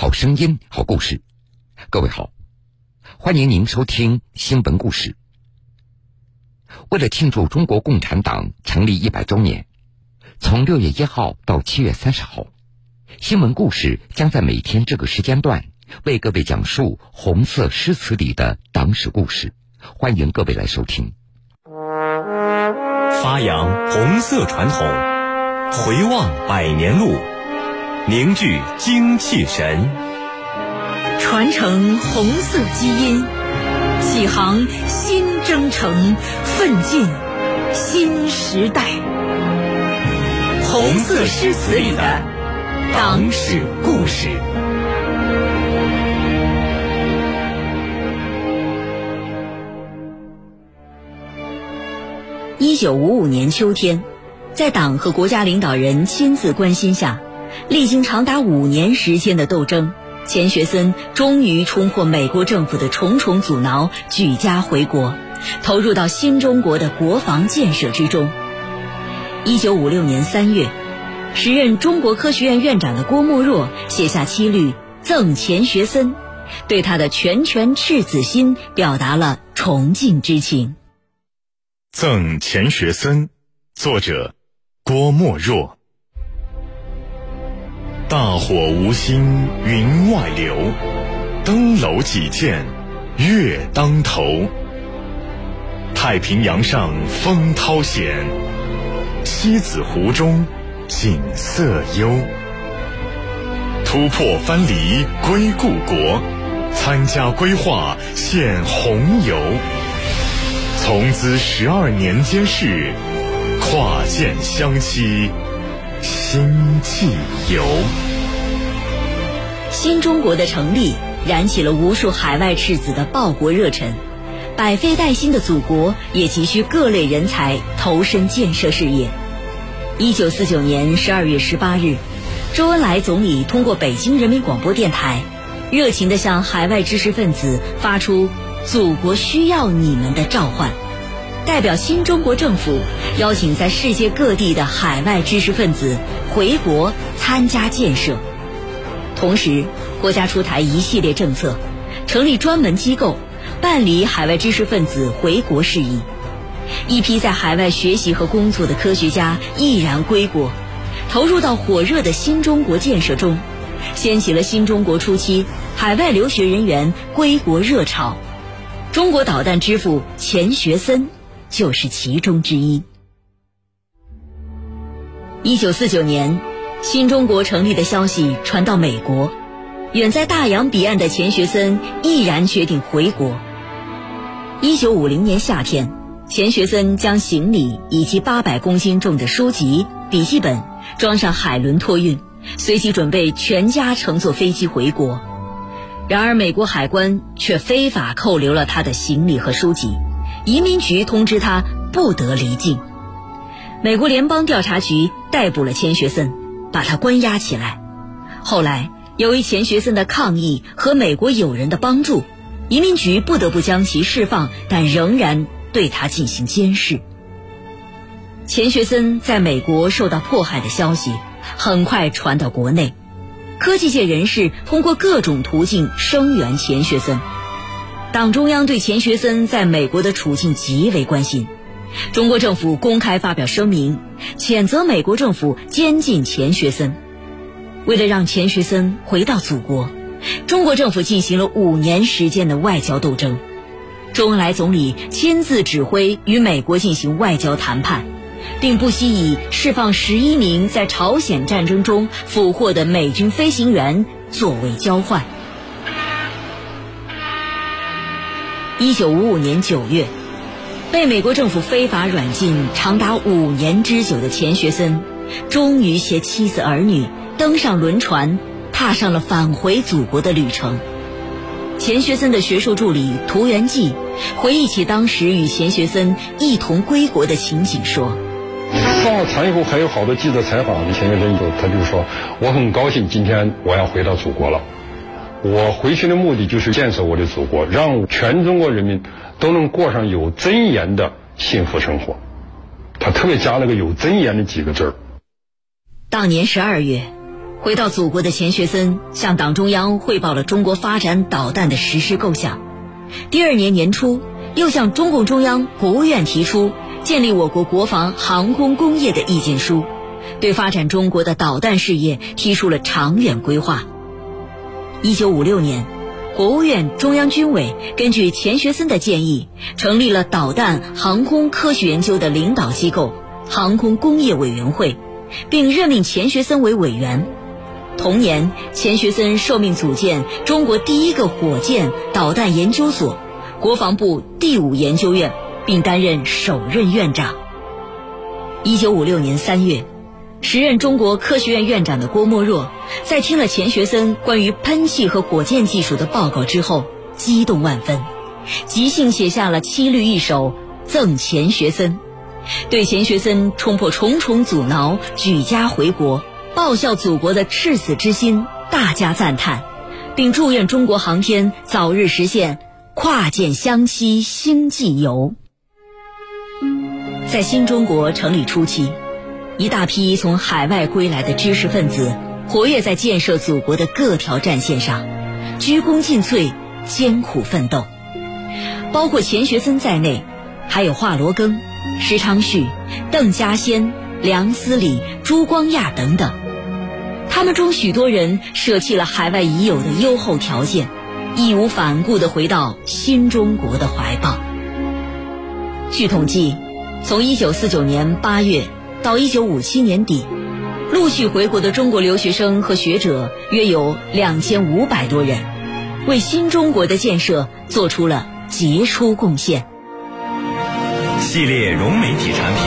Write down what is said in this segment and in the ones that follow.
好声音，好故事。各位好，欢迎您收听新闻故事。为了庆祝中国共产党成立一百周年，从六月一号到七月三十号，新闻故事将在每天这个时间段为各位讲述红色诗词里的党史故事。欢迎各位来收听。发扬红色传统，回望百年路，凝聚精气神，传承红色基因，启航新征程，奋进新时代。红色诗词里的党史故事。一九五五年秋天，在党和国家领导人亲自关心下，历经长达五年时间的斗争，钱学森终于冲破美国政府的重重阻挠，举家回国，投入到新中国的国防建设之中。一九五六年三月，时任中国科学院院长的郭沫若写下七律赠钱学森，对他的拳拳赤子心表达了崇敬之情。赠钱学森，作者郭沫若。大火无心云外流，登楼几见月当头。太平洋上风涛险，西子湖中景色幽。突破藩篱归故国，参加规划献红油。从兹十二年间事，跨剑相期心寄游。新中国的成立，燃起了无数海外赤子的报国热忱，百废待兴的祖国也急需各类人才投身建设事业。一九四九年十二月十八日，周恩来总理通过北京人民广播电台，热情地向海外知识分子发出。祖国需要你们的召唤，代表新中国政府邀请在世界各地的海外知识分子回国参加建设。同时，国家出台一系列政策，成立专门机构办理海外知识分子回国事宜。一批在海外学习和工作的科学家毅然归国，投入到火热的新中国建设中，掀起了新中国初期海外留学人员归国热潮。中国导弹之父钱学森就是其中之一。一九四九年，新中国成立的消息传到美国，远在大洋彼岸的钱学森毅然决定回国。一九五零年夏天，钱学森将行李以及八百公斤重的书籍、笔记本装上海轮托运，随即准备全家乘坐飞机回国。然而，美国海关却非法扣留了他的行李和书籍，移民局通知他不得离境。美国联邦调查局逮捕了钱学森，把他关押起来。后来，由于钱学森的抗议和美国友人的帮助，移民局不得不将其释放，但仍然对他进行监视。钱学森在美国受到迫害的消息很快传到国内。科技界人士通过各种途径声援钱学森，党中央对钱学森在美国的处境极为关心，中国政府公开发表声明，谴责美国政府监禁钱学森。为了让钱学森回到祖国，中国政府进行了五年时间的外交斗争，周恩来总理亲自指挥与美国进行外交谈判。并不惜以释放十一名在朝鲜战争中俘获的美军飞行员作为交换。一九五五年九月，被美国政府非法软禁长达五年之久的钱学森，终于携妻子儿女登上轮船，踏上了返回祖国的旅程。钱学森的学术助理涂元济回忆起当时与钱学森一同归国的情景说。上了船以后，还有好多记者采访钱学森，就他就说：“我很高兴，今天我要回到祖国了。我回去的目的就是建设我的祖国，让全中国人民都能过上有尊严的幸福生活。”他特别加了个“有尊严”的几个字儿。当年十二月，回到祖国的钱学森向党中央汇报了中国发展导弹的实施构想。第二年年初，又向中共中央、国务院提出建立我国国防航空工业的意见书，对发展中国的导弹事业提出了长远规划。一九五六年，国务院、中央军委根据钱学森的建议，成立了导弹航空科学研究的领导机构——航空工业委员会，并任命钱学森为委员。同年，钱学森受命组建中国第一个火箭导弹研究所——国防部第五研究院，并担任首任院长。一九五六年三月，时任中国科学院院长的郭沫若，在听了钱学森关于喷气和火箭技术的报告之后，激动万分，即兴写下了七律一首赠钱学森，对钱学森冲破重重阻挠，举家回国。报效祖国的赤子之心，大加赞叹，并祝愿中国航天早日实现跨舰相栖星际游。在新中国成立初期，一大批从海外归来的知识分子活跃在建设祖国的各条战线上，鞠躬尽瘁，艰苦奋斗。包括钱学森在内，还有华罗庚、石昌旭、邓稼先、梁思礼、朱光亚等等。他们中许多人舍弃了海外已有的优厚条件，义无反顾地回到新中国的怀抱。据统计，从1949年8月到1957年底，陆续回国的中国留学生和学者约有2500多人，为新中国的建设做出了杰出贡献。系列融媒体产品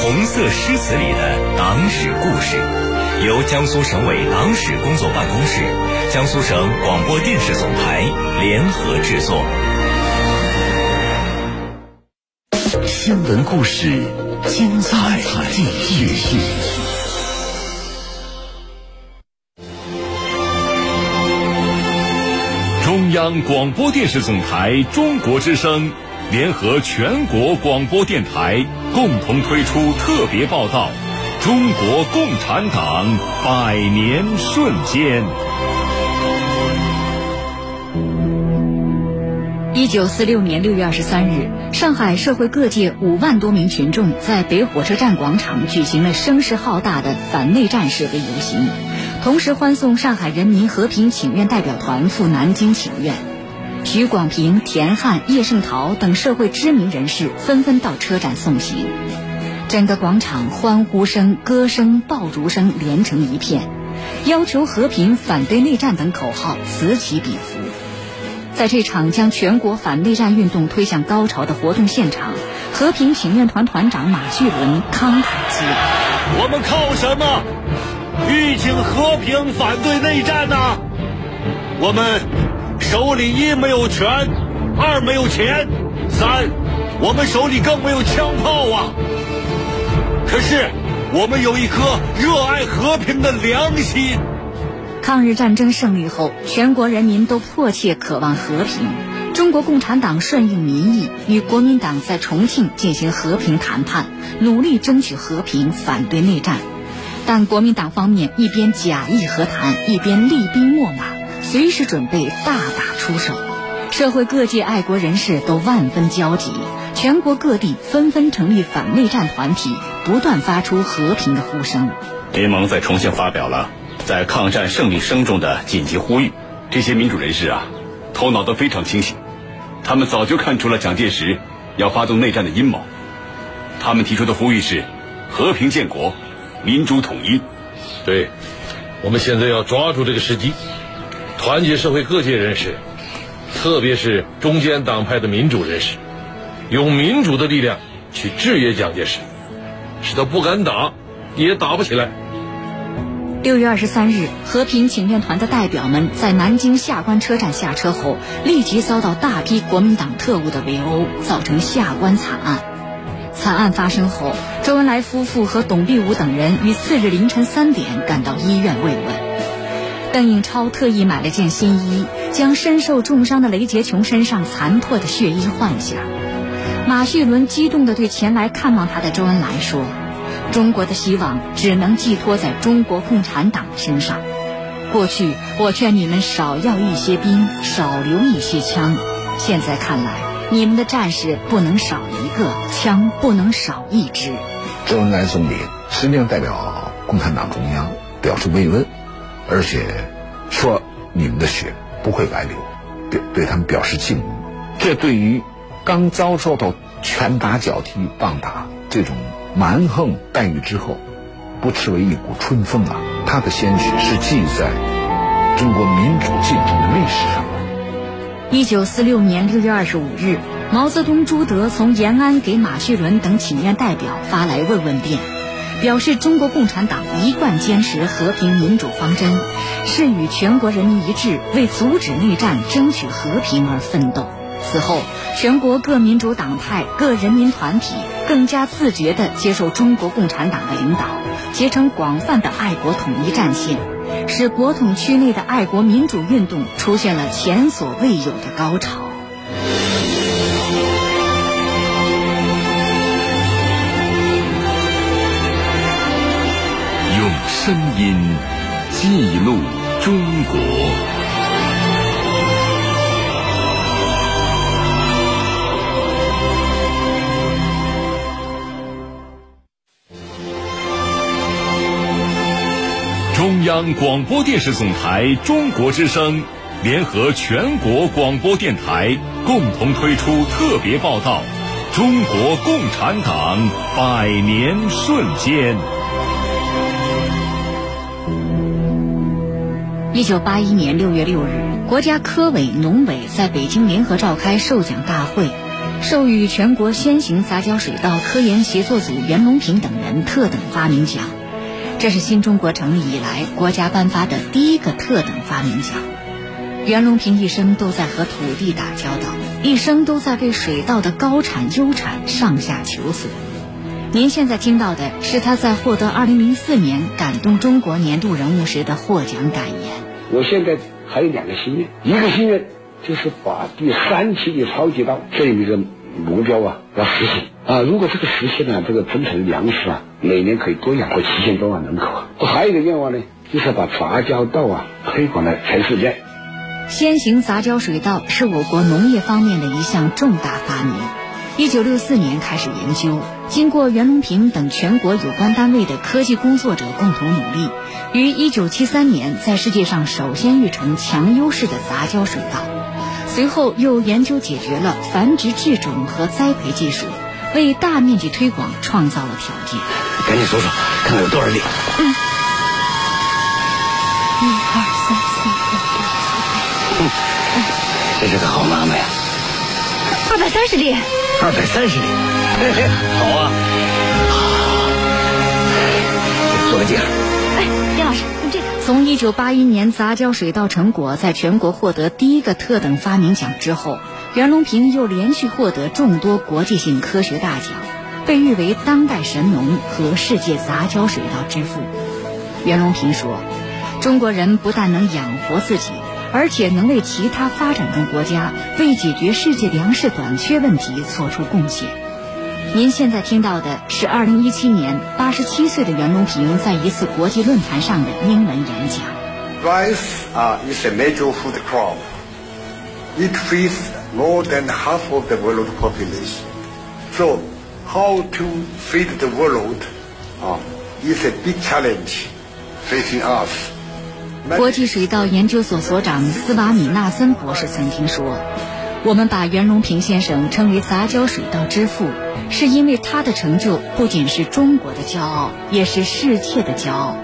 《红色诗词里的党史故事》。由江苏省委党史工作办公室、江苏省广播电视总台联合制作。新闻故事，精彩继续。中央广播电视总台中国之声联合全国广播电台共同推出特别报道。中国共产党百年瞬间。一九四六年六月二十三日，上海社会各界五万多名群众在北火车站广场举行了声势浩大的反内战示威游行，同时欢送上海人民和平请愿代表团赴南京请愿。徐广平、田汉、叶圣陶等社会知名人士纷纷到车站送行。整个广场欢呼声、歌声、爆竹声连成一片，要求和平、反对内战等口号此起彼伏。在这场将全国反内战运动推向高潮的活动现场，和平请愿团团长马叙伦慷慨激昂：“我们靠什么预警和平反对内战呢？我们手里一没有权，二没有钱，三我们手里更没有枪炮啊！”可是，我们有一颗热爱和平的良心。抗日战争胜利后，全国人民都迫切渴望和平。中国共产党顺应民意，与国民党在重庆进行和平谈判，努力争取和平，反对内战。但国民党方面一边假意和谈，一边厉兵秣马，随时准备大打出手。社会各界爱国人士都万分焦急。全国各地纷纷成立反内战团体，不断发出和平的呼声。联盟在重庆发表了在抗战胜利声中的紧急呼吁。这些民主人士啊，头脑都非常清醒，他们早就看出了蒋介石要发动内战的阴谋。他们提出的呼吁是：和平建国，民主统一。对，我们现在要抓住这个时机，团结社会各界人士，特别是中间党派的民主人士。用民主的力量去制约蒋介石，使他不敢打，也打不起来。六月二十三日，和平请愿团的代表们在南京下关车站下车后，立即遭到大批国民党特务的围殴，造成下关惨案。惨案发生后，周恩来夫妇和董必武等人于次日凌晨三点赶到医院慰问。邓颖超特意买了件新衣，将身受重伤的雷洁琼身上残破的血衣换下。马叙伦激动地对前来看望他的周恩来说：“中国的希望只能寄托在中国共产党身上。”过去我劝你们少要一些兵，少留一些枪，现在看来，你们的战士不能少一个，枪不能少一支。周恩来总理实际上代表共产党中央表示慰问，而且说你们的血不会白流，表对他们表示敬意。这对于刚遭受到拳打脚踢、棒打这种蛮横待遇之后。不斥为一股春风啊！他的鲜血是记在中国民主进程的历史上。一九四六年六月二十五日，毛泽东、朱德从延安给马叙伦等请愿代表发来慰问电，表示中国共产党一贯坚持和平民主方针，是与全国人民一致，为阻止内战、争取和平而奋斗。此后，全国各民主党派、各人民团体更加自觉地接受中国共产党的领导，结成广泛的爱国统一战线，使国统区内的爱国民主运动出现了前所未有的高潮。用声音记录中国。中央广播电视总台中国之声联合全国广播电台共同推出特别报道《中国共产党百年瞬间》。一九八一年六月六日，国家科委、农委在北京联合召开授奖大会，授予全国先行杂交水稻科研协作组袁隆平等人特等发明奖。这是新中国成立以来国家颁发的第一个特等发明奖。袁隆平一生都在和土地打交道，一生都在为水稻的高产优产上下求索。您现在听到的是他在获得2004年感动中国年度人物时的获奖感言。我现在还有两个心愿，一个心愿就是把第三期的超级稻这一个目标啊要实现啊！如果这个实现了，这个增产粮食啊，每年可以多养活七千多万人口。我还有一个愿望呢，就是把杂交稻啊推广到全世界。先行杂交水稻是我国农业方面的一项重大发明。一九六四年开始研究，经过袁隆平等全国有关单位的科技工作者共同努力，于一九七三年在世界上首先育成强优势的杂交水稻。随后又研究解决了繁殖制种和栽培技术，为大面积推广创造了条件。赶紧数数，看看有多少粒。嗯，一二三四五六七八。这是个好妈妈呀。二百三十粒。二百三十粒，嘿嘿，好啊。好做个记号。从一九八一年杂交水稻成果在全国获得第一个特等发明奖之后，袁隆平又连续获得众多国际性科学大奖，被誉为当代神农和世界杂交水稻之父。袁隆平说：“中国人不但能养活自己，而且能为其他发展中国家为解决世界粮食短缺问题做出贡献。”您现在听到的是2017年87岁的袁隆平在一次国际论坛上的英文演讲。Rice uh, is a major food crop. It feeds more than half of the world population. So, how to feed the world uh, is a big challenge facing us. 国际水稻研究所所长斯瓦米纳森博士曾经说。我们把袁隆平先生称为杂交水稻之父，是因为他的成就不仅是中国的骄傲，也是世界的骄傲。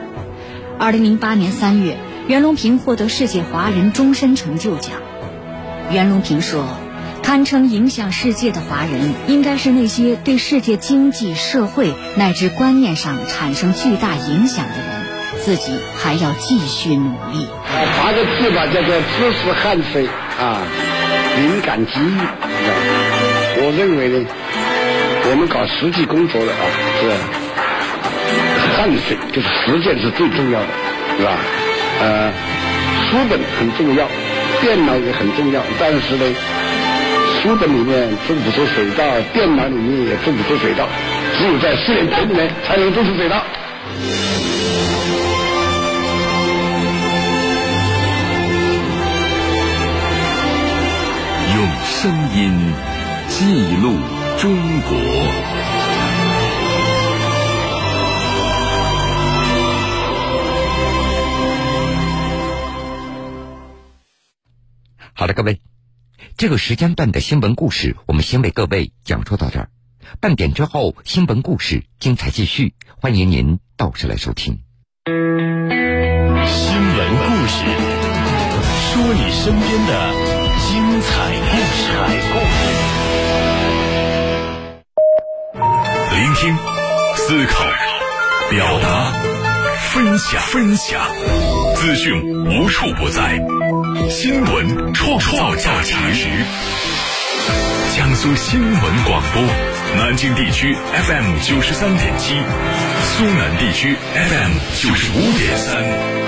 二零零八年三月，袁隆平获得世界华人终身成就奖。袁隆平说：“堪称影响世界的华人，应该是那些对世界经济社会乃至观念上产生巨大影响的人。自己还要继续努力。”划个字吧，叫做“知识汗水”啊。灵感机遇，我认为呢，我们搞实际工作的啊，是汗水就是实践是最重要的，是吧？呃，书本很重要，电脑也很重要，但是呢，书本里面种不出水稻，电脑里面也种不出水稻，只有在试验田里面才能种出水稻。用声音，记录中国。好的，各位，这个时间段的新闻故事，我们先为各位讲述到这儿。半点之后，新闻故事精彩继续，欢迎您到时来收听。新闻故事，说你身边的听、思考、表达、分享、分享，资讯无处不在，新闻创造价值。江苏新闻广播，南京地区 FM 九十三点七，苏南地区 FM 九十五点三。